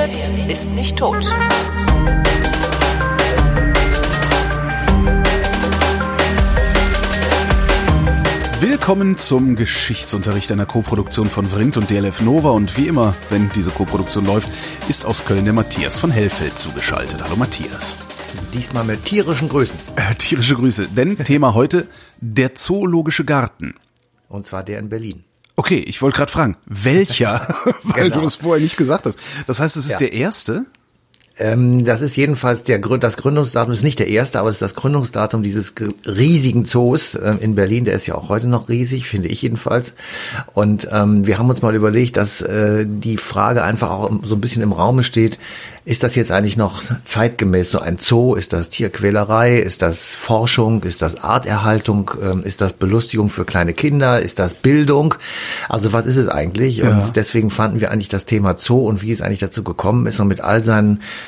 redet, ist nicht tot. Willkommen zum Geschichtsunterricht einer Koproduktion von Vrindt und DLF Nova und wie immer, wenn diese Koproduktion läuft, ist aus Köln der Matthias von Hellfeld zugeschaltet. Hallo Matthias. Diesmal mit tierischen Grüßen. Äh, tierische Grüße, denn Thema heute der Zoologische Garten. Und zwar der in Berlin. Okay, ich wollte gerade fragen, welcher, weil Genau. du es vorher nicht gesagt hast. Das heißt, es ist Ja. der erste? Ähm, das ist jedenfalls der das Gründungsdatum ist nicht der erste, aber es ist das Gründungsdatum dieses riesigen Zoos ähm, in Berlin. Der ist ja auch heute noch riesig, finde ich jedenfalls. Und ähm, wir haben uns mal überlegt, dass äh, die Frage einfach auch so ein bisschen im Raume steht. Ist das jetzt eigentlich noch zeitgemäß so ein Zoo? Ist das Tierquälerei? Ist das Forschung? Ist das Arterhaltung? Ähm, ist das Belustigung für kleine Kinder? Ist das Bildung? Also was ist es eigentlich? Ja. Und deswegen fanden wir eigentlich das Thema Zoo und wie es eigentlich dazu gekommen ist und mit all seinen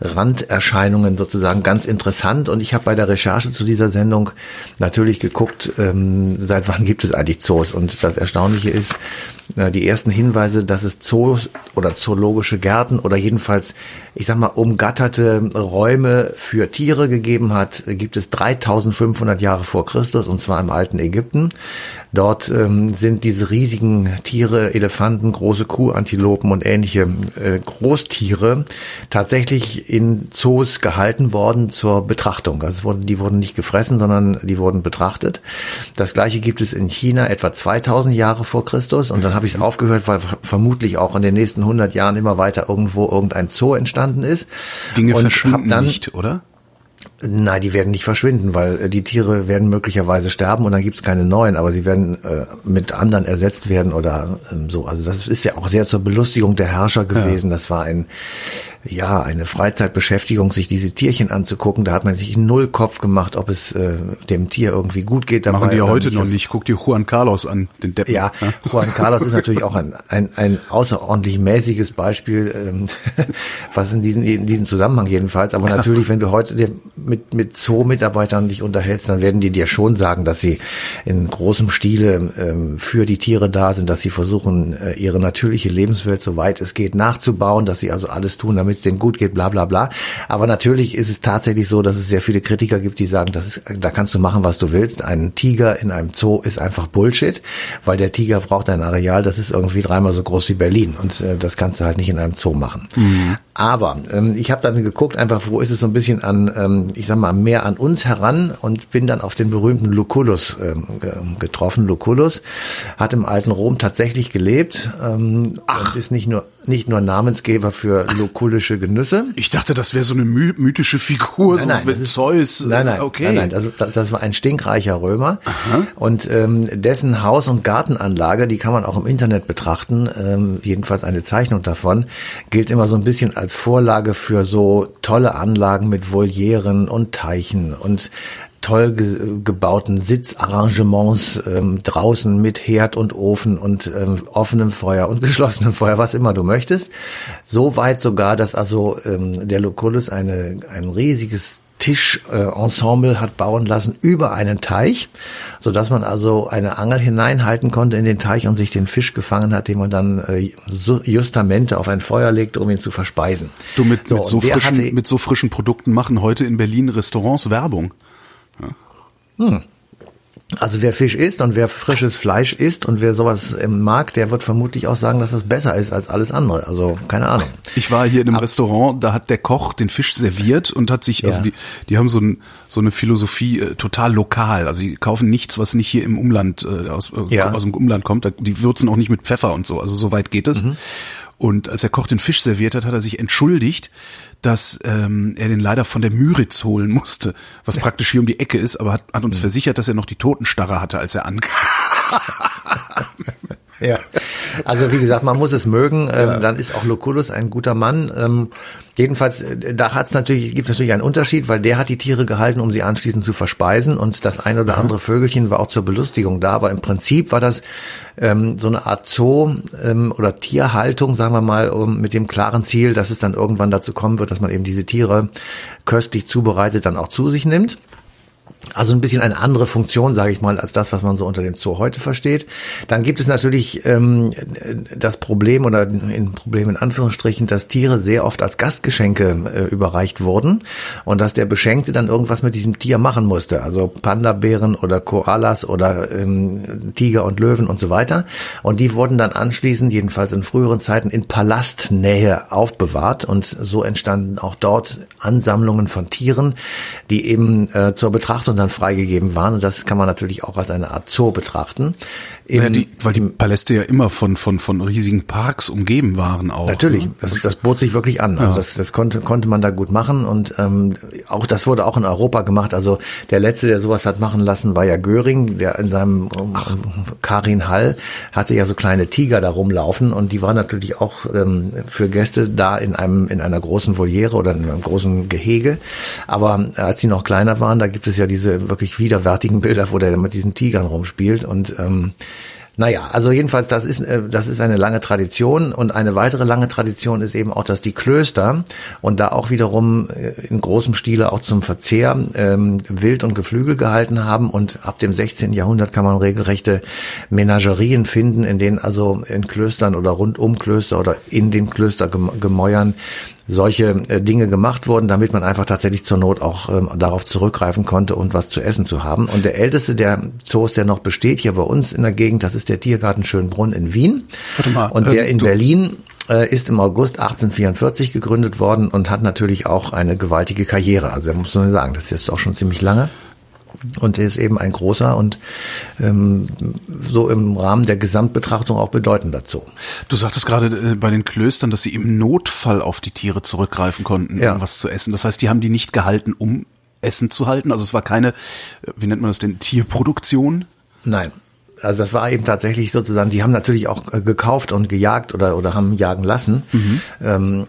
Randerscheinungen sozusagen ganz interessant. Und ich habe bei der Recherche zu dieser Sendung natürlich geguckt, ähm, seit wann gibt es eigentlich Zoos? Und das Erstaunliche ist, äh, die ersten Hinweise, dass es Zoos oder zoologische Gärten oder jedenfalls, ich sag mal, umgatterte Räume für Tiere gegeben hat, gibt es 3500 Jahre vor Christus und zwar im alten Ägypten. Dort ähm, sind diese riesigen Tiere, Elefanten, große Kuhantilopen und ähnliche äh, Großtiere tatsächlich in Zoos gehalten worden zur Betrachtung. Also wurden, die wurden nicht gefressen, sondern die wurden betrachtet. Das gleiche gibt es in China etwa 2000 Jahre vor Christus und dann habe ich es aufgehört, weil vermutlich auch in den nächsten 100 Jahren immer weiter irgendwo irgendein Zoo entstanden ist. Dinge Und verschwinden dann, nicht, oder? Nein, die werden nicht verschwinden, weil äh, die Tiere werden möglicherweise sterben und dann gibt's keine neuen, aber sie werden äh, mit anderen ersetzt werden oder ähm, so. Also das ist ja auch sehr zur Belustigung der Herrscher gewesen. Das war ein ja eine Freizeitbeschäftigung, sich diese Tierchen anzugucken. Da hat man sich null Kopf gemacht, ob es äh, dem Tier irgendwie gut geht dabei. Machen die ja heute nicht. noch nicht. Guck dir Juan Carlos an, den Deppen. ja, Juan Carlos ist natürlich auch ein, ein, ein außerordentlich mäßiges Beispiel, ähm, was in diesem, in diesem Zusammenhang jedenfalls. Aber natürlich, wenn du heute mit, mit Zoo-Mitarbeitern dich unterhältst, dann werden die dir schon sagen, dass sie in großem Stile ähm, für die Tiere da sind, dass sie versuchen, äh, ihre natürliche Lebenswelt, soweit es geht, nachzubauen, dass sie also alles tun, damit es denen gut geht, bla bla bla. Aber natürlich ist es tatsächlich so, dass es sehr viele Kritiker gibt, die sagen, das ist, da kannst du machen, was du willst. Ein Tiger in einem Zoo ist einfach Bullshit, weil der Tiger braucht ein Areal, das ist irgendwie dreimal so groß wie Berlin und äh, das kannst du halt nicht in einem Zoo machen. Aber ähm, ich habe dann geguckt, einfach, wo ist es so ein bisschen an, ähm, ich sag mal, mehr an uns heran und bin dann auf den berühmten Lucullus ähm, ge- getroffen. Lucullus hat im alten Rom tatsächlich gelebt ähm, und ist nicht nur nicht nur Namensgeber für lukullische Genüsse. Ich dachte, das wäre so eine my mythische Figur, so Nein, nein, mit das ist- Zeus. Nein, nein, okay. nein, nein. Also das, das war ein stinkreicher Römer und ähm, dessen Haus- und Gartenanlage, die kann man auch im Internet betrachten. Ähm, jedenfalls eine Zeichnung davon gilt immer so ein bisschen als Vorlage für so tolle Anlagen mit Volieren und Teichen und toll ge gebauten Sitzarrangements ähm, draußen mit Herd und Ofen und ähm, offenem Feuer und geschlossenem Feuer, was immer du möchtest. So weit sogar, dass also ähm, der Lucullus eine, ein riesiges Tischensemble äh, hat bauen lassen über einen Teich, so dass man also eine Angel hineinhalten konnte in den Teich und sich den Fisch gefangen hat, den man dann äh, so- justamente auf ein Feuer legte, um ihn zu verspeisen. Du mit, mit, so und der frischen, hatte- mit so frischen Produkten machen heute in Berlin Restaurants Werbung. Also wer Fisch isst und wer frisches Fleisch isst und wer sowas mag, der wird vermutlich auch sagen, dass das besser ist als alles andere. Also keine Ahnung. Ich war hier in einem Restaurant, da hat der Koch den Fisch serviert und hat sich, also Ja. die, die haben so, ein, so eine Philosophie äh, total lokal. Also die kaufen nichts, was nicht hier im Umland, äh, aus, äh, Ja. aus dem Umland kommt. Die würzen auch nicht mit Pfeffer und so. Also so weit geht es. Und als der Koch den Fisch serviert hat, hat er sich entschuldigt, dass ähm, er den leider von der Müritz holen musste, was praktisch hier um die Ecke ist, aber hat, hat uns versichert, dass er noch die Totenstarre hatte, als er ankam. Ja. Also wie gesagt, man muss es mögen. Ähm, Dann ist auch Lucullus ein guter Mann. Ähm, jedenfalls, äh, da hat's natürlich, gibt es natürlich einen Unterschied, weil der hat die Tiere gehalten, um sie anschließend zu verspeisen und das ein oder andere Vögelchen war auch zur Belustigung da. Aber im Prinzip war das ähm, so eine Art Zoo ähm, oder Tierhaltung, sagen wir mal, um, mit dem klaren Ziel, dass es dann irgendwann dazu kommen wird, dass man eben diese Tiere köstlich zubereitet dann auch zu sich nimmt. Also ein bisschen eine andere Funktion, sage ich mal, als das, was man so unter dem Zoo heute versteht. Dann gibt es natürlich ähm, das Problem oder ein Problem in Anführungsstrichen, dass Tiere sehr oft als Gastgeschenke äh, überreicht wurden und dass der Beschenkte dann irgendwas mit diesem Tier machen musste. Also Panda-Bären oder Koalas oder ähm, Tiger und Löwen und so weiter. Und die wurden dann anschließend, jedenfalls in früheren Zeiten, in Palastnähe aufbewahrt und so entstanden auch dort Ansammlungen von Tieren, die eben äh, zur Betrachtung dann freigegeben waren. Und das kann man natürlich auch als eine Art Zoo betrachten. Naja, die, weil die Paläste ja immer von, von, von riesigen Parks umgeben waren auch. Natürlich, ne? das, das bot sich wirklich an. Also ja. das, das konnte, konnte man da gut machen und ähm, auch das wurde auch in Europa gemacht. Also der letzte, der sowas hat machen lassen, war ja Göring, der in seinem Ach. Karin Hall hatte ja so kleine Tiger da rumlaufen und die waren natürlich auch ähm, für Gäste da in einem in einer großen Voliere oder in einem großen Gehege. Aber als sie noch kleiner waren, da gibt es ja diese wirklich widerwärtigen Bilder, wo der mit diesen Tigern rumspielt und ähm, naja, also jedenfalls, das ist, äh, das ist eine lange Tradition und eine weitere lange Tradition ist eben auch, dass die Klöster und da auch wiederum äh, in großem Stile auch zum Verzehr ähm, Wild und Geflügel gehalten haben und ab dem 16. Jahrhundert kann man regelrechte Menagerien finden, in denen also in Klöstern oder rund um Klöster oder in den Klöstergemäuern solche äh, Dinge gemacht wurden, damit man einfach tatsächlich zur Not auch ähm, darauf zurückgreifen konnte und was zu essen zu haben. Und der älteste der Zoos, der noch besteht hier bei uns in der Gegend, das ist der Tiergarten Schönbrunn in Wien. Warte mal, und der ähm, in Berlin äh, ist im August 1844 gegründet worden und hat natürlich auch eine gewaltige Karriere. Also da muss man sagen, das ist jetzt auch schon ziemlich lange. Und ist eben ein großer und ähm, so im Rahmen der Gesamtbetrachtung auch bedeutend dazu. Du sagtest gerade äh, bei den Klöstern, dass sie im Notfall auf die Tiere zurückgreifen konnten, ja. um was zu essen. Das heißt, die haben die nicht gehalten, um Essen zu halten. Also es war keine, äh, wie nennt man das denn, Tierproduktion? Nein, also das war eben tatsächlich sozusagen, die haben natürlich auch äh, gekauft und gejagt oder oder haben jagen lassen mhm. ähm,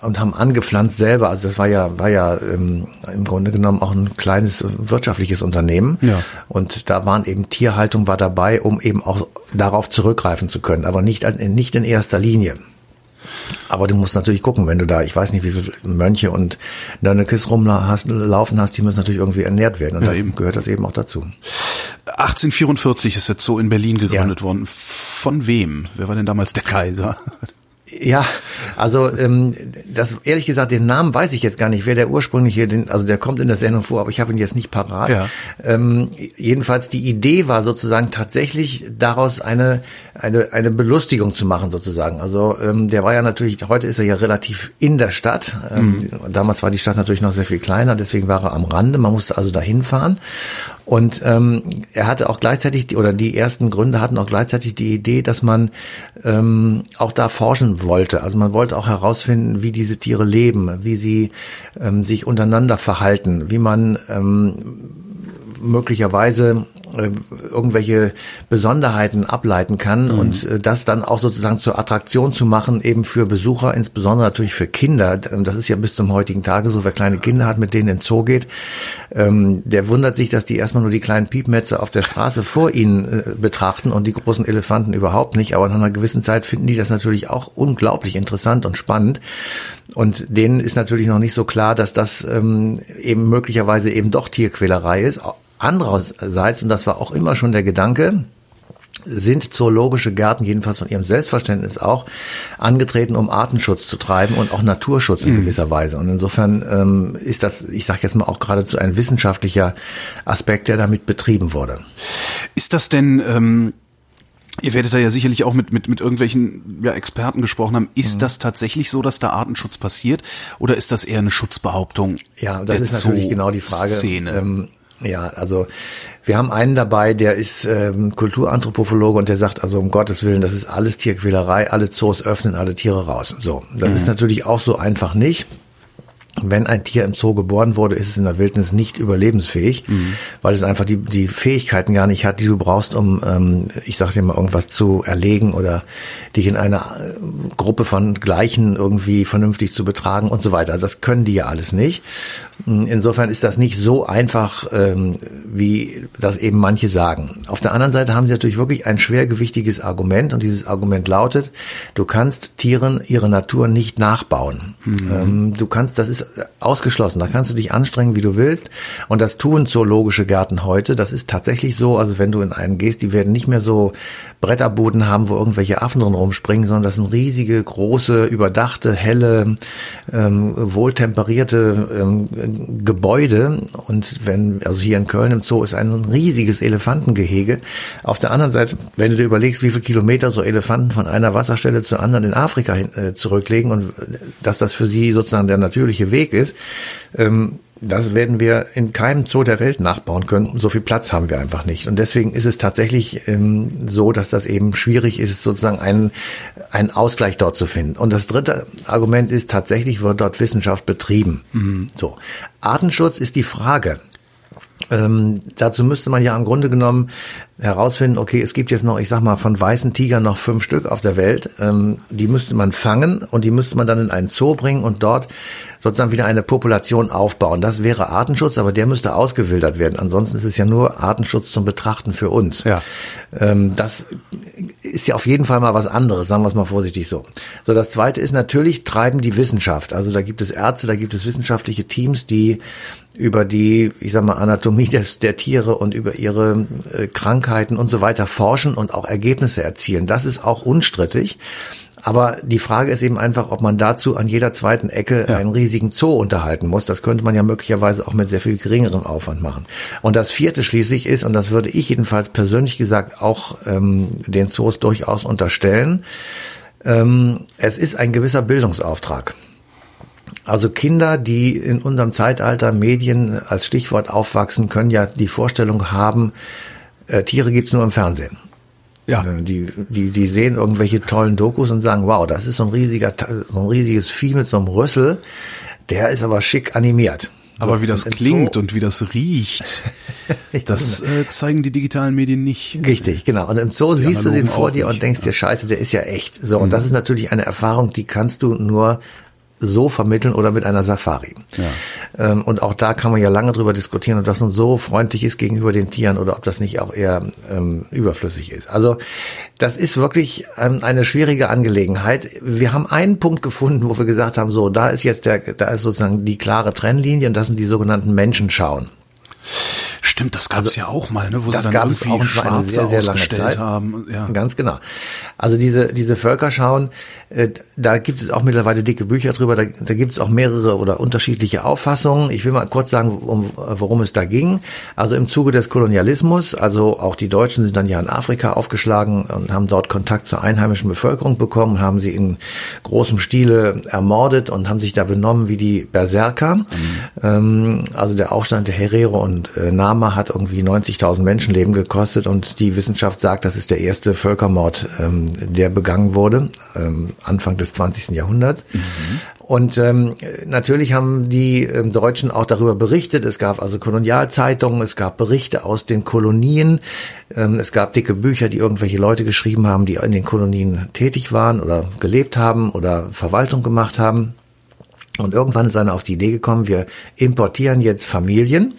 und haben angepflanzt selber. Also das war ja war ja ähm, im Grunde genommen auch ein kleines wirtschaftliches Unternehmen. Ja. Und da waren eben Tierhaltung war dabei, um eben auch darauf zurückgreifen zu können, aber nicht nicht in erster Linie. Aber du musst natürlich gucken, wenn du da, ich weiß nicht, wie viele Mönche und Nönnekes rumlaufen hast, die müssen natürlich irgendwie ernährt werden. Und ja, da eben. gehört das eben auch dazu. 1844 ist der Zoo in Berlin gegründet ja. worden. Von wem? Wer war denn damals der Kaiser? Ja, also ähm, das ehrlich gesagt, den Namen weiß ich jetzt gar nicht, wer der ursprüngliche, den, also der kommt in der Sendung vor, aber ich habe ihn jetzt nicht parat. Ja. Ähm, jedenfalls die Idee war sozusagen tatsächlich daraus eine eine eine Belustigung zu machen sozusagen. Also ähm, der war ja natürlich, heute ist er ja relativ in der Stadt. Ähm, mhm. Damals war die Stadt natürlich noch sehr viel kleiner, deswegen war er am Rande. Man musste also dahin fahren und ähm, er hatte auch gleichzeitig, oder die ersten Gründe hatten auch gleichzeitig die Idee, dass man ähm, auch da forschen wollte. Also man wollte auch herausfinden, wie diese Tiere leben, wie sie ähm, sich untereinander verhalten, wie man ähm, möglicherweise irgendwelche Besonderheiten ableiten kann mhm. und äh, das dann auch sozusagen zur Attraktion zu machen, eben für Besucher, insbesondere natürlich für Kinder. Ähm, das ist ja bis zum heutigen Tage so, wer kleine Kinder hat, mit denen ins Zoo geht, ähm, der wundert sich, dass die erstmal nur die kleinen Piepmetze auf der Straße vor ihnen äh, betrachten und die großen Elefanten überhaupt nicht. Aber nach einer gewissen Zeit finden die das natürlich auch unglaublich interessant und spannend. Und denen ist natürlich noch nicht so klar, dass das ähm, eben möglicherweise eben doch Tierquälerei ist Andererseits, und das war auch immer schon der Gedanke, sind zoologische Gärten, jedenfalls von ihrem Selbstverständnis auch, angetreten, um Artenschutz zu treiben und auch Naturschutz in mhm. gewisser Weise. Und insofern ähm, ist das, ich sage jetzt mal auch geradezu ein wissenschaftlicher Aspekt, der damit betrieben wurde. Ist das denn ähm Ihr werdet da ja sicherlich auch mit, mit, mit irgendwelchen ja, Experten gesprochen haben. Ist mhm. das tatsächlich so, dass da Artenschutz passiert? Oder ist das eher eine Schutzbehauptung? Ja, das ist natürlich genau die Frage. Szene? Ähm, ja, also wir haben einen dabei, der ist ähm, Kulturanthropologe und der sagt also um Gottes Willen, das ist alles Tierquälerei, alle Zoos öffnen alle Tiere raus. So, das mhm. ist natürlich auch so einfach nicht wenn ein Tier im Zoo geboren wurde, ist es in der Wildnis nicht überlebensfähig, mhm. weil es einfach die, die Fähigkeiten gar nicht hat, die du brauchst, um, ähm, ich sag dir mal, irgendwas zu erlegen oder dich in einer äh, Gruppe von Gleichen irgendwie vernünftig zu betragen und so weiter. Das können die ja alles nicht. Mm, insofern ist das nicht so einfach, ähm, wie das eben manche sagen. Auf der anderen Seite haben sie natürlich wirklich ein schwergewichtiges Argument und dieses Argument lautet, du kannst Tieren ihre Natur nicht nachbauen. Mhm. Ähm, du kannst, das ist ausgeschlossen. Da kannst du dich anstrengen, wie du willst. Und das tun zoologische Gärten heute. Das ist tatsächlich so. Also wenn du in einen gehst, die werden nicht mehr so Bretterboden haben, wo irgendwelche Affen drin rumspringen, sondern das sind riesige, große, überdachte, helle, ähm, wohltemperierte ähm, Gebäude. Und wenn, also hier in Köln im Zoo ist ein riesiges Elefantengehege. Auf der anderen Seite, wenn du dir überlegst, wie viele Kilometer so Elefanten von einer Wasserstelle zur anderen in Afrika hin, äh, zurücklegen und dass das für sie sozusagen der natürliche Weg ist, ähm, das werden wir in keinem Zoo der Welt nachbauen können. So viel Platz haben wir einfach nicht. Und deswegen ist es tatsächlich ähm, so, dass das eben schwierig ist, sozusagen einen, einen Ausgleich dort zu finden. Und das dritte Argument ist, tatsächlich wird dort Wissenschaft betrieben. Mhm. So. Artenschutz ist die Frage. Ähm, dazu müsste man ja im Grunde genommen herausfinden, okay, es gibt jetzt noch, ich sag mal, von weißen Tigern noch fünf Stück auf der Welt. Ähm, die müsste man fangen und die müsste man dann in einen Zoo bringen und dort sozusagen wieder eine Population aufbauen. Das wäre Artenschutz, aber der müsste ausgewildert werden. Ansonsten ist es ja nur Artenschutz zum Betrachten für uns. Ja. Ähm, das ist ja auf jeden Fall mal was anderes, sagen wir es mal vorsichtig so. So, das zweite ist natürlich treiben die Wissenschaft. Also da gibt es Ärzte, da gibt es wissenschaftliche Teams, die über die, ich sag mal, Anatomie des, der Tiere und über ihre äh, Krankheiten und so weiter forschen und auch Ergebnisse erzielen. Das ist auch unstrittig. Aber die Frage ist eben einfach, ob man dazu an jeder zweiten Ecke ja. einen riesigen Zoo unterhalten muss. Das könnte man ja möglicherweise auch mit sehr viel geringerem Aufwand machen. Und das vierte schließlich ist, und das würde ich jedenfalls persönlich gesagt auch ähm, den Zoos durchaus unterstellen, ähm, es ist ein gewisser Bildungsauftrag. Also Kinder, die in unserem Zeitalter Medien als Stichwort aufwachsen, können ja die Vorstellung haben, äh, Tiere gibt's nur im Fernsehen. Ja. Äh, die, die, die sehen irgendwelche tollen Dokus und sagen, wow, das ist so ein riesiger, so ein riesiges Vieh mit so einem Rüssel. Der ist aber schick animiert. Aber wie das klingt und wie das riecht, das äh, zeigen die digitalen Medien nicht. Richtig, genau. Und im Zoo die siehst du den vor dir nicht. und denkst dir, scheiße, der ist ja echt. So, und mhm. das ist natürlich eine Erfahrung, die kannst du nur so vermitteln oder mit einer Safari. Ja. Ähm, und auch da kann man ja lange drüber diskutieren, ob das nun so freundlich ist gegenüber den Tieren oder ob das nicht auch eher ähm, überflüssig ist. Also das ist wirklich ähm, eine schwierige Angelegenheit. Wir haben einen Punkt gefunden, wo wir gesagt haben, so, da ist jetzt der, da ist sozusagen die klare Trennlinie und das sind die sogenannten Menschenschauen. Stimmt, das gab es also, ja auch mal, ne, wo das sie dann irgendwie auch Schwarze sehr, sehr lange Zeit. haben. Ja. Ganz genau. Also diese diese Völkerschauen, äh, da gibt es auch mittlerweile dicke Bücher drüber. Da, da gibt es auch mehrere oder unterschiedliche Auffassungen. Ich will mal kurz sagen, um, worum es da ging. Also im Zuge des Kolonialismus, also auch die Deutschen sind dann ja in Afrika aufgeschlagen und haben dort Kontakt zur einheimischen Bevölkerung bekommen, haben sie in großem Stile ermordet und haben sich da benommen wie die Berserker. Mhm. Ähm, also der Aufstand der Herero und äh, Nama hat irgendwie 90.000 Menschenleben gekostet und die Wissenschaft sagt, das ist der erste Völkermord, ähm, der begangen wurde, ähm, Anfang des 20. Jahrhunderts. Mhm. Und ähm, natürlich haben die ähm, Deutschen auch darüber berichtet. Es gab also Kolonialzeitungen, es gab Berichte aus den Kolonien, ähm, es gab dicke Bücher, die irgendwelche Leute geschrieben haben, die in den Kolonien tätig waren oder gelebt haben oder Verwaltung gemacht haben. Und irgendwann ist einer auf die Idee gekommen, wir importieren jetzt Familien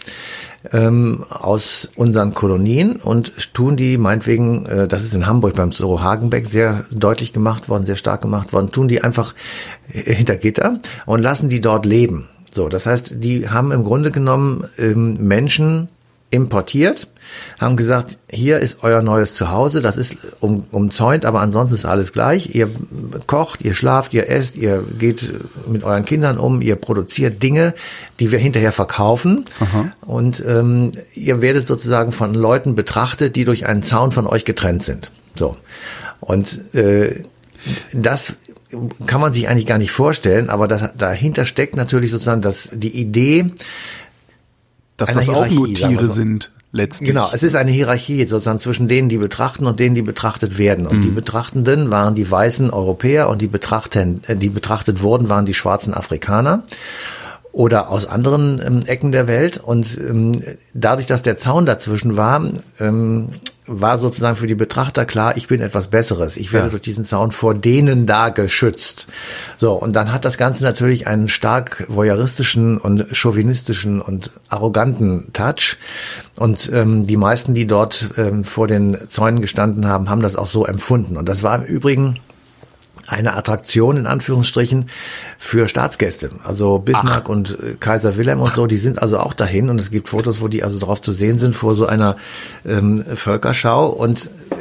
ähm, aus unseren Kolonien und tun die meinetwegen, äh, das ist in Hamburg beim Zoo Hagenbeck sehr deutlich gemacht worden, sehr stark gemacht worden, tun die einfach hinter Gitter und lassen die dort leben. So, das heißt, die haben im Grunde genommen ähm, Menschen importiert, haben gesagt, hier ist euer neues Zuhause, das ist um, umzäunt, aber ansonsten ist alles gleich. Ihr kocht, ihr schlaft, ihr esst, ihr geht mit euren Kindern um, ihr produziert Dinge, die wir hinterher verkaufen. Aha. Und ähm, ihr werdet sozusagen von Leuten betrachtet, die durch einen Zaun von euch getrennt sind. So. Und äh, das kann man sich eigentlich gar nicht vorstellen, aber das, dahinter steckt natürlich sozusagen das, die Idee, dass das auch nur Tiere sind, letztlich. Genau, es ist eine Hierarchie sozusagen zwischen denen, die betrachten und denen, die betrachtet werden. Und mhm. die Betrachtenden waren die weißen Europäer und die betrachten, äh, die betrachtet wurden, waren die schwarzen Afrikaner oder aus anderen ähm, Ecken der Welt. Und ähm, dadurch, dass der Zaun dazwischen war, ähm, war sozusagen für die Betrachter klar, ich bin etwas Besseres. Ich werde ja. durch diesen Zaun vor denen da geschützt. So, und dann hat das Ganze natürlich einen stark voyeuristischen und chauvinistischen und arroganten Touch. Und ähm, die meisten, die dort ähm, vor den Zäunen gestanden haben, haben das auch so empfunden. Und das war im Übrigen eine Attraktion in Anführungsstrichen für Staatsgäste. Also Bismarck Ach. und äh, Kaiser Wilhelm und so, die sind also auch dahin und es gibt Fotos, wo die also drauf zu sehen sind vor so einer ähm, Völkerschau und äh,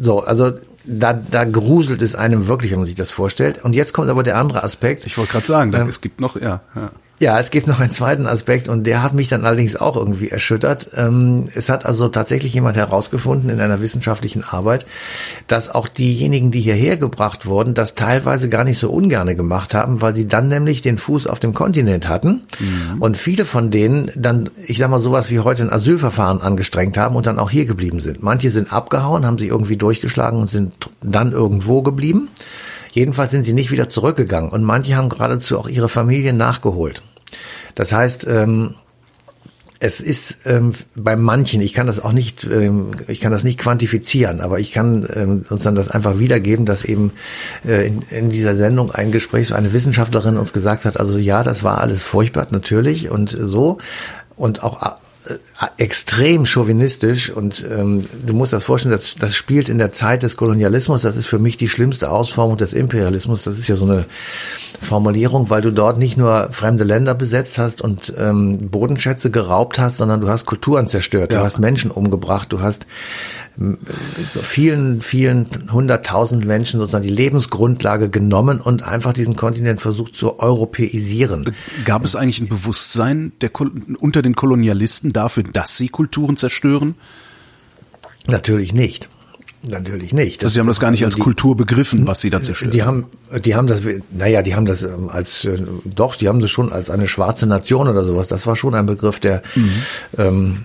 so, also da, da gruselt es einem wirklich, wenn man sich das vorstellt. Und jetzt kommt aber der andere Aspekt. Ich wollte gerade sagen, ähm, es gibt noch, ja, ja. Ja, es gibt noch einen zweiten Aspekt und der hat mich dann allerdings auch irgendwie erschüttert. Ähm, es hat also tatsächlich jemand herausgefunden in einer wissenschaftlichen Arbeit, dass auch diejenigen, die hierher gebracht wurden, das teilweise gar nicht so ungerne gemacht haben, weil sie dann nämlich den Fuß auf dem Kontinent hatten mhm. und viele von denen dann, ich sag mal, sowas wie heute ein Asylverfahren angestrengt haben und dann auch hier geblieben sind. Manche sind abgehauen, haben sich irgendwie durchgeschlagen und sind dann irgendwo geblieben. Jedenfalls sind sie nicht wieder zurückgegangen und manche haben geradezu auch ihre Familien nachgeholt. Das heißt, ähm, es ist ähm, bei manchen, ich kann das auch nicht, ähm, ich kann das nicht quantifizieren, aber ich kann ähm, uns dann das einfach wiedergeben, dass eben äh, in, in dieser Sendung ein Gespräch, so eine Wissenschaftlerin uns gesagt hat, also ja, das war alles furchtbar natürlich und so und auch äh, extrem chauvinistisch und ähm, du musst das vorstellen, das, das spielt in der Zeit des Kolonialismus, das ist für mich die schlimmste Ausformung des Imperialismus, das ist ja so eine Formulierung, weil du dort nicht nur fremde Länder besetzt hast und ähm, Bodenschätze geraubt hast, sondern du hast Kulturen zerstört, ja. du hast Menschen umgebracht, du hast vielen, vielen hunderttausend Menschen sozusagen die Lebensgrundlage genommen und einfach diesen Kontinent versucht zu europäisieren. Gab es eigentlich ein Bewusstsein der, unter den Kolonialisten dafür, dass sie Kulturen zerstören? Natürlich nicht. Natürlich nicht. Das also Sie haben das gar nicht als die, Kultur begriffen, was Sie da zerstören. Die haben, die haben das, naja, die haben das ähm, als, äh, doch, die haben das schon als eine schwarze Nation oder sowas. Das war schon ein Begriff, der, mhm. ähm,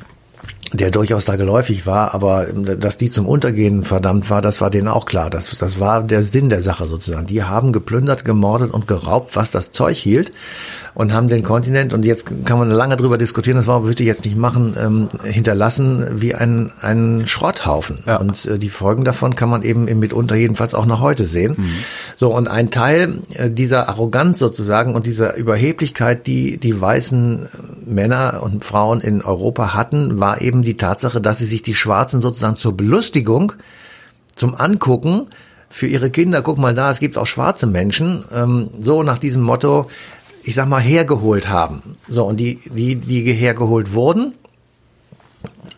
der durchaus da geläufig war, aber ähm, dass die zum Untergehen verdammt war, das war denen auch klar. Das, das war der Sinn der Sache sozusagen. Die haben geplündert, gemordet und geraubt, was das Zeug hielt und haben den Kontinent, und jetzt kann man lange drüber diskutieren, das war, würde ich jetzt nicht machen, ähm, hinterlassen wie ein, ein Schrotthaufen. Ja. Und äh, die Folgen davon kann man eben mitunter jedenfalls auch noch heute sehen. Mhm. So, und ein Teil äh, dieser Arroganz sozusagen und dieser Überheblichkeit, die die weißen Männer und Frauen in Europa hatten, war eben die Tatsache, dass sie sich die Schwarzen sozusagen zur Belustigung, zum Angucken, für ihre Kinder, guck mal da, es gibt auch schwarze Menschen, ähm, so nach diesem Motto, ich sag mal, hergeholt haben. So, und die, die, die hergeholt wurden,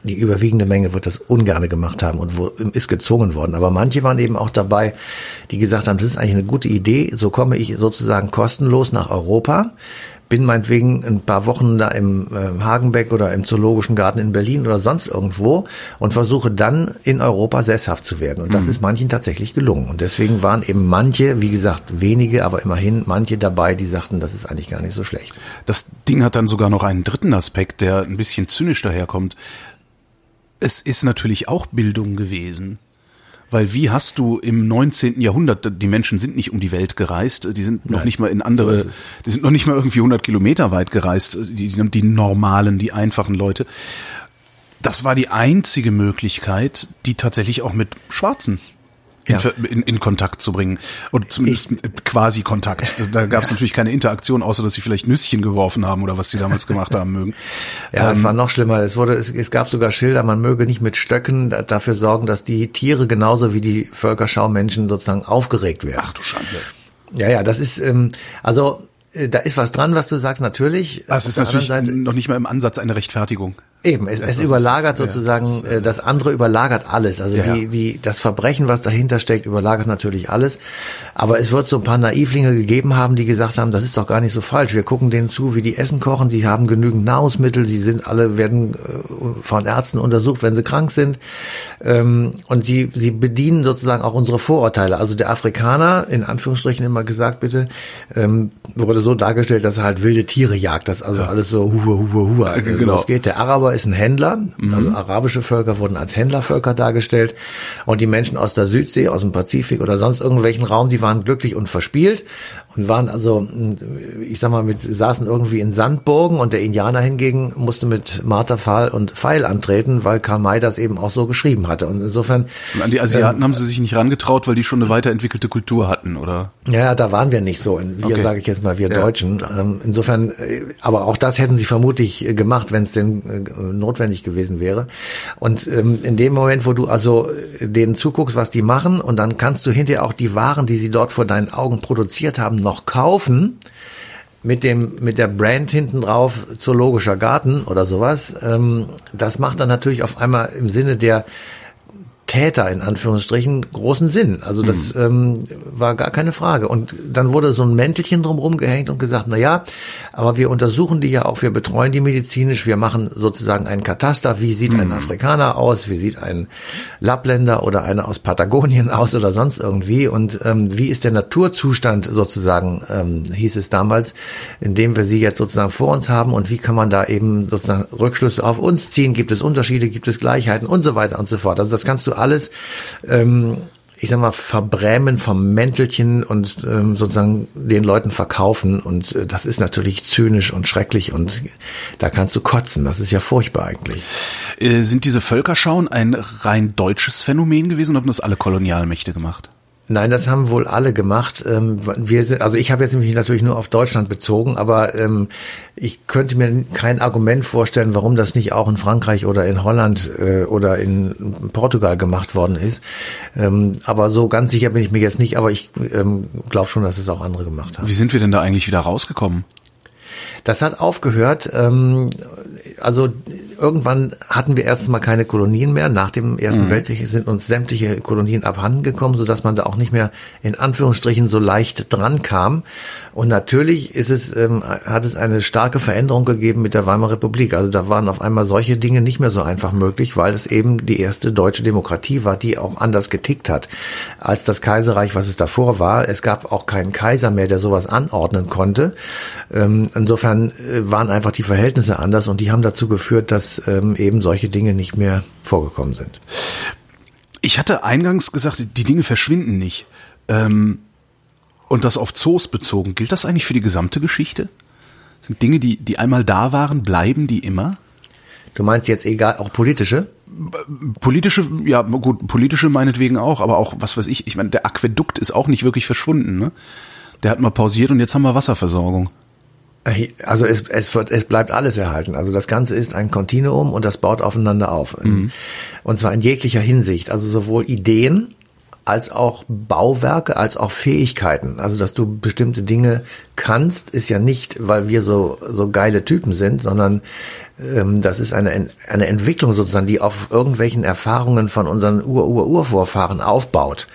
die überwiegende Menge wird das ungerne gemacht haben und ist gezwungen worden. Aber manche waren eben auch dabei, die gesagt haben, das ist eigentlich eine gute Idee, so komme ich sozusagen kostenlos nach Europa bin meinetwegen ein paar Wochen da im äh, Hagenbeck oder im Zoologischen Garten in Berlin oder sonst irgendwo und versuche dann in Europa sesshaft zu werden. Und das mhm. ist manchen tatsächlich gelungen. Und deswegen waren eben manche, wie gesagt, wenige, aber immerhin manche dabei, die sagten, das ist eigentlich gar nicht so schlecht. Das Ding hat dann sogar noch einen dritten Aspekt, der ein bisschen zynisch daherkommt. Es ist natürlich auch Bildung gewesen. Weil wie hast du im 19. Jahrhundert, die Menschen sind nicht um die Welt gereist, die sind noch Nein, nicht mal in andere, so die sind noch nicht mal irgendwie 100 Kilometer weit gereist, die, die normalen, die einfachen Leute. Das war die einzige Möglichkeit, die tatsächlich auch mit Schwarzen in, ja. in, in Kontakt zu bringen. Und zumindest ich, quasi Kontakt. Da gab es ja. natürlich keine Interaktion, außer dass sie vielleicht Nüsschen geworfen haben oder was sie damals gemacht haben mögen. Ja, ähm, es war noch schlimmer. Es wurde, es, es gab sogar Schilder, man möge nicht mit Stöcken dafür sorgen, dass die Tiere genauso wie die Völkerschaumenschen sozusagen aufgeregt werden. Ach du Schande. Ja, ja, das ist, ähm, also äh, da ist was dran, was du sagst, natürlich. Das ist natürlich Seite, noch nicht mal im Ansatz eine Rechtfertigung. Eben, es, es überlagert ist, sozusagen, ja, das, ist, äh, das, andere überlagert alles. Also ja, die, die, das Verbrechen, was dahinter steckt, überlagert natürlich alles. Aber es wird so ein paar Naivlinge gegeben haben, die gesagt haben, das ist doch gar nicht so falsch. Wir gucken denen zu, wie die Essen kochen. Sie haben genügend Nahrungsmittel. Sie sind alle, werden äh, von Ärzten untersucht, wenn sie krank sind. Ähm, und sie, sie bedienen sozusagen auch unsere Vorurteile. Also der Afrikaner, in Anführungsstrichen immer gesagt, bitte, ähm, wurde so dargestellt, dass er halt wilde Tiere jagt. Das also alles so hua, hua, hua. Genau. Das geht. Der Araber Araber ist ein Händler. Mhm. Also arabische Völker wurden als Händlervölker dargestellt. Und die Menschen aus der Südsee, aus dem Pazifik oder sonst irgendwelchen Raum, die waren glücklich und verspielt und waren also, ich sag mal, mit, saßen irgendwie in Sandburgen und der Indianer hingegen musste mit Martha Pfahl und Pfeil antreten, weil Karl May das eben auch so geschrieben hatte. Und insofern. Und an die Asiaten ähm, haben sie sich nicht rangetraut, weil die schon eine weiterentwickelte Kultur hatten, oder? Ja, da waren wir nicht so. Wir, okay. sage ich jetzt mal, wir ja. Deutschen. Ähm, insofern, äh, aber auch das hätten sie vermutlich gemacht, wenn es denn notwendig gewesen wäre. Und ähm, in dem Moment, wo du also denen zuguckst, was die machen, und dann kannst du hinterher auch die Waren, die sie dort vor deinen Augen produziert haben, noch kaufen mit dem mit der Brand hinten drauf zoologischer Garten oder sowas, ähm, das macht dann natürlich auf einmal im Sinne der Täter in Anführungsstrichen großen Sinn. Also das mhm. ähm, war gar keine Frage. Und dann wurde so ein Mäntelchen drumherum gehängt und gesagt, na ja, aber wir untersuchen die ja auch, wir betreuen die medizinisch, wir machen sozusagen einen Kataster, wie sieht mhm. ein Afrikaner aus, wie sieht ein Lappländer oder einer aus Patagonien aus oder sonst irgendwie und ähm, wie ist der Naturzustand sozusagen, ähm, hieß es damals, in dem wir sie jetzt sozusagen vor uns haben und wie kann man da eben sozusagen Rückschlüsse auf uns ziehen, gibt es Unterschiede, gibt es Gleichheiten und so weiter und so fort. Also das kannst du alles, ähm, ich sag mal, verbrämen vom Mäntelchen und ähm, sozusagen den Leuten verkaufen. Und äh, das ist natürlich zynisch und schrecklich und da kannst du kotzen. Das ist ja furchtbar eigentlich. Äh, sind diese Völkerschauen ein rein deutsches Phänomen gewesen oder haben das alle Kolonialmächte gemacht? Nein, das haben wohl alle gemacht. Ähm, wir sind, also ich habe jetzt mich natürlich nur auf Deutschland bezogen, aber ähm, ich könnte mir kein Argument vorstellen, warum das nicht auch in Frankreich oder in Holland äh, oder in Portugal gemacht worden ist. Ähm, aber so ganz sicher bin ich mir jetzt nicht, aber ich glaube schon, dass es auch andere gemacht haben. Wie sind wir denn da eigentlich wieder rausgekommen? Das hat aufgehört. Ähm, also irgendwann hatten wir erstens mal keine Kolonien mehr. Nach dem Ersten mhm. Weltkrieg sind uns sämtliche Kolonien abhanden gekommen, sodass man da auch nicht mehr in Anführungsstrichen so leicht dran kam. Und natürlich ist es, ähm, hat es eine starke Veränderung gegeben mit der Weimarer Republik. Also da waren auf einmal solche Dinge nicht mehr so einfach möglich, weil es eben die erste deutsche Demokratie war, die auch anders getickt hat als das Kaiserreich, was es davor war. Es gab auch keinen Kaiser mehr, der sowas anordnen konnte. Ähm, insofern äh, waren einfach die Verhältnisse anders und die haben dazu geführt, dass ähm, eben solche Dinge nicht mehr vorgekommen sind. Ich hatte eingangs gesagt, die Dinge verschwinden nicht. Ähm, und das auf Zoos bezogen, gilt das eigentlich für die gesamte Geschichte? Sind Dinge, die, die einmal da waren, bleiben die immer? Du meinst jetzt egal, auch politische? Politische, ja gut, politische meinetwegen auch, aber auch, was weiß ich, ich meine, der Aquädukt ist auch nicht wirklich verschwunden, ne? Der hat mal pausiert und jetzt haben wir Wasserversorgung. Also es, es, wird, es bleibt alles erhalten. Also das Ganze ist ein Kontinuum und das baut aufeinander auf. Mhm. Und zwar in jeglicher Hinsicht. Also sowohl Ideen als auch Bauwerke, als auch Fähigkeiten. Also dass du bestimmte Dinge kannst, ist ja nicht, weil wir so so geile Typen sind, sondern ähm, das ist eine eine Entwicklung sozusagen, die auf irgendwelchen Erfahrungen von unseren Ur-Ur-Urvorfahren aufbaut.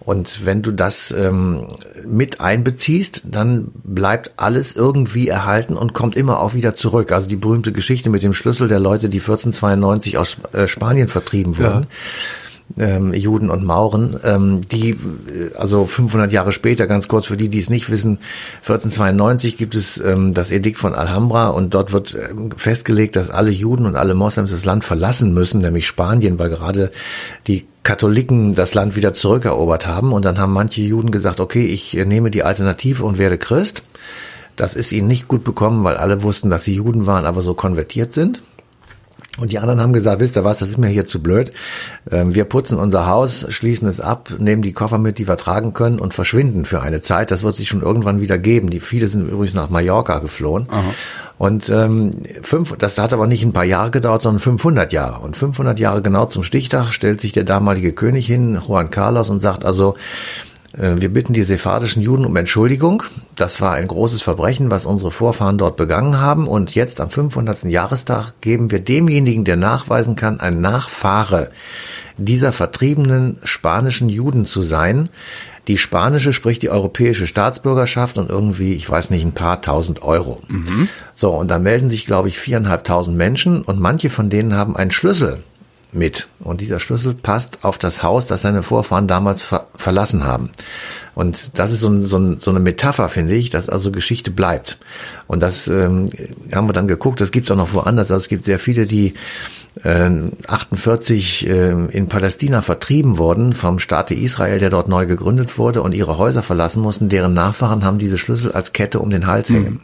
Und wenn du das ähm, mit einbeziehst, dann bleibt alles irgendwie erhalten und kommt immer auch wieder zurück. Also die berühmte Geschichte mit dem Schlüssel der Leute, die 1492 aus äh, Spanien vertrieben wurden. Ja ähm, Juden und Mauren, ähm, die äh, also 500 Jahre später, ganz kurz für die, die es nicht wissen, 1492 gibt es ähm, das Edikt von Alhambra und dort wird ähm, festgelegt, dass alle Juden und alle Moslems das Land verlassen müssen, nämlich Spanien, weil gerade die Katholiken das Land wieder zurückerobert haben und dann haben manche Juden gesagt, okay, ich nehme die Alternative und werde Christ. Das ist ihnen nicht gut bekommen, weil alle wussten, dass sie Juden waren, aber so konvertiert sind. Und die anderen haben gesagt, wisst ihr was, das ist mir hier zu blöd. Ähm, wir putzen unser Haus, schließen es ab, nehmen die Koffer mit, die wir tragen können und verschwinden für eine Zeit. Das wird sich schon irgendwann wieder geben. Die viele sind übrigens nach Mallorca geflohen. Aha. Und ähm, fünf, das hat aber nicht ein paar Jahre gedauert, sondern 500 Jahre. Und 500 Jahre genau zum Stichtag stellt sich der damalige König hin, Juan Carlos, und sagt also, wir bitten die sephardischen Juden um Entschuldigung. Das war ein großes Verbrechen, was unsere Vorfahren dort begangen haben. Und jetzt am 500. Jahrestag geben wir demjenigen, der nachweisen kann, ein Nachfahre dieser vertriebenen spanischen Juden zu sein. Die spanische, sprich die europäische Staatsbürgerschaft und irgendwie, ich weiß nicht, ein paar tausend Euro. Mhm. So, und da melden sich, glaube ich, viereinhalbtausend Menschen und manche von denen haben einen Schlüssel mit. Und dieser Schlüssel passt auf das Haus, das seine Vorfahren damals ver verlassen haben. Und das ist so, ein, so, ein, so, eine Metapher, finde ich, dass also Geschichte bleibt. Und das ähm, haben wir dann geguckt, das gibt's auch noch woanders. Also es gibt sehr viele, die äh, 48 äh, in Palästina vertrieben wurden vom Staate Israel, der dort neu gegründet wurde und ihre Häuser verlassen mussten. Deren Nachfahren haben diese Schlüssel als Kette um den Hals hängen. Mhm.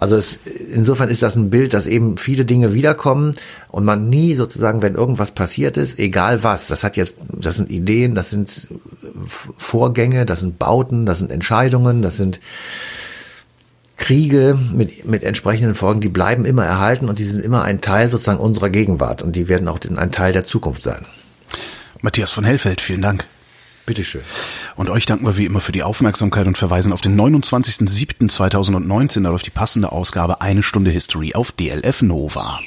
Also es, insofern ist das ein Bild, dass eben viele Dinge wiederkommen und man nie sozusagen, wenn irgendwas passiert ist, egal was, das hat jetzt, das sind Ideen, das sind Vorgänge, das sind Bauten, das sind Entscheidungen, das sind Kriege mit, mit entsprechenden Folgen, die bleiben immer erhalten und die sind immer ein Teil sozusagen unserer Gegenwart und die werden auch ein Teil der Zukunft sein. Matthias von Hellfeld, vielen Dank. Bitteschön. Und euch danken wir wie immer für die Aufmerksamkeit und verweisen auf den 29.07.2019 auf die passende Ausgabe Eine Stunde History auf DLF Nova.